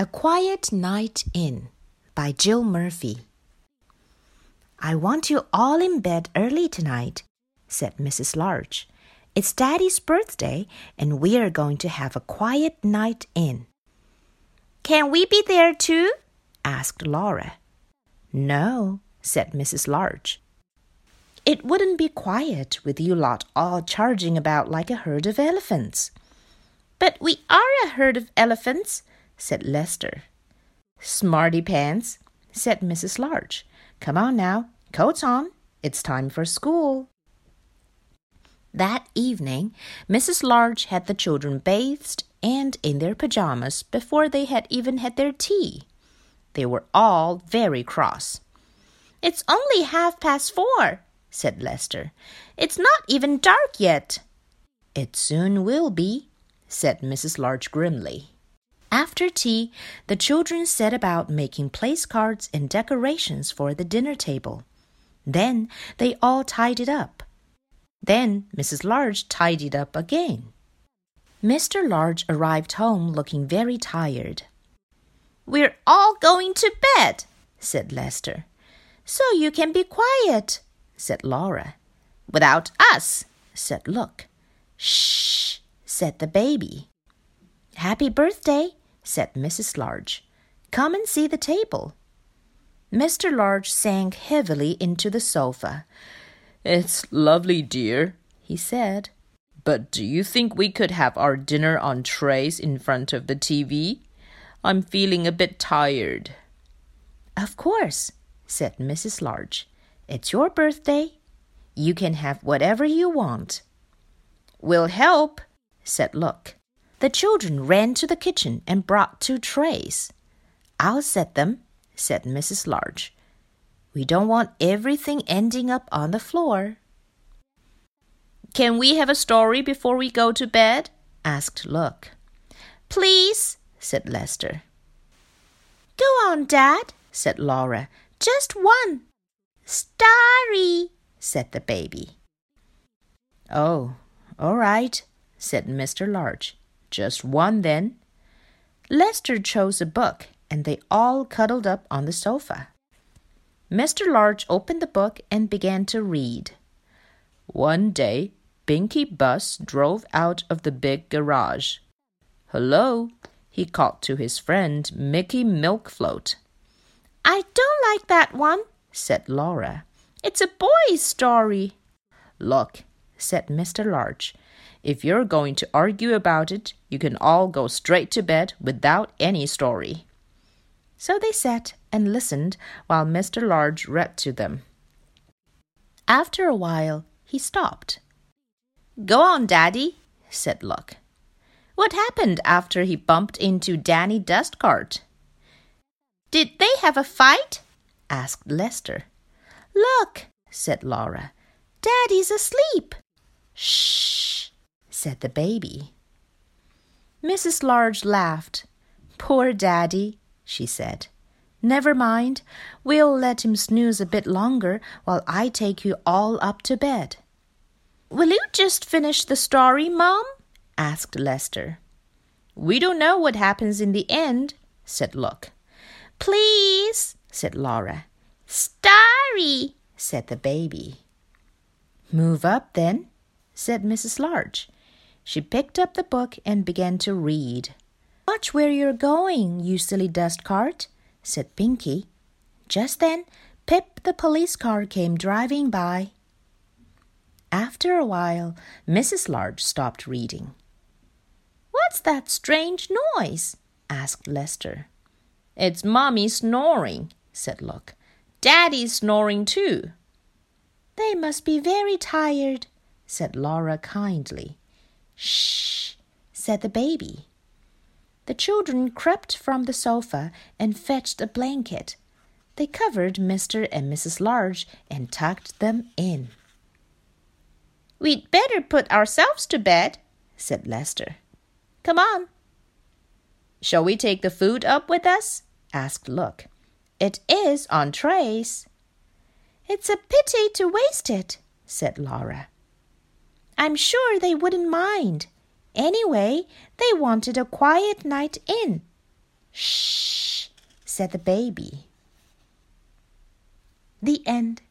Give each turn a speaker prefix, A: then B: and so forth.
A: A Quiet Night In by Jill Murphy. I want you all in bed early tonight, said Mrs. Large. It's Daddy's birthday, and we are going to have a quiet night in.
B: Can we be there too?
A: asked Laura. No, said Mrs. Large. It wouldn't be quiet with you lot all charging about like a herd of elephants.
B: But we are a herd of elephants,
A: said Lester. Smarty pants, said Mrs. Large. Come on now, coats on. It's time for school. That evening, Mrs. Large had the children bathed and in their pajamas before they had even had their tea. They were all very cross.
B: It's only half past four, said Lester. It's not even dark yet.
A: It soon will be, said Mrs. Large grimly. After tea, the children set about making place cards and decorations for the dinner table. Then they all tidied up. Then Mrs. Large tidied up again. Mr. Large arrived home looking very tired.
B: We're all going to bed, said Lester. So you can be quiet, said Laura.
A: Without us, said Luke.
B: Shh, said the baby.
A: Happy birthday, said Mrs. Large. Come and see the table. Mr. Large sank heavily into the sofa.
C: It's lovely, dear, he said. But do you think we could have our dinner on trays in front of the TV? I'm feeling a bit tired.
A: Of course, said Mrs. Large. It's your birthday. You can have whatever you want.
B: We'll help,
A: said Luke. The children ran to the kitchen and brought two trays. I'll set them, said Mrs. Large. We don't want everything ending up on the floor.
B: Can we have a story before we go to bed?
A: asked Luke.
B: Please,
A: said Lester.
B: Go on, Dad, said Laura. Just one. Starry, said the baby.
A: Oh, all right, said Mr. Large. Just one then. Lester chose a book, and they all cuddled up on the sofa. Mr. Large opened the book and began to read. One day, Binky Bus drove out of the big garage. Hello, he called to his friend Mickey Milkfloat.
B: I don't like that one, said Laura. It's a boy's story.
A: Look, said Mr. Large. If you're going to argue about it, you can all go straight to bed without any story. So they sat and listened while Mr. Large read to them. After a while, he stopped.
B: Go on, Daddy, said Luke.
A: What happened after he bumped into Danny Dustcart?
B: Did they have a fight?
A: asked Lester.
B: Look,
A: said Laura.
B: Daddy's asleep.
A: Shh, said the baby. Mrs. Large laughed. Poor Daddy, she said. Never mind. We'll let him snooze a bit longer while I take you all up to bed.
B: Will you just finish the story, Mom?
A: asked Lester. We don't know what happens in the end, said Luke.
B: Please,
A: said Laura.
B: Starry,
A: said the baby. Move up, then, said Mrs. Large. She picked up the book and began to read. Watch where you're going, you silly dust cart, said Binky. Just then, Pip the police car came driving by. After a while, Mrs. Large stopped reading.
B: What's that strange noise? asked Lester.
C: It's Mommy snoring, said Luke. Daddy's snoring too.
B: They must be very tired, said Laura kindly.
A: Shh, said the baby. The children crept from the sofa and fetched a blanket. They covered Mr. and Mrs. Large and tucked them in.
B: We'd better put ourselves to bed, said Lester. Come on.
C: Shall we take the food up with us? asked Luke.
B: It is on trays.
A: It's a pity to waste it, said Laura. I'm sure they wouldn't mind. Anyway, they wanted a quiet night in. Shh, said the baby. The end.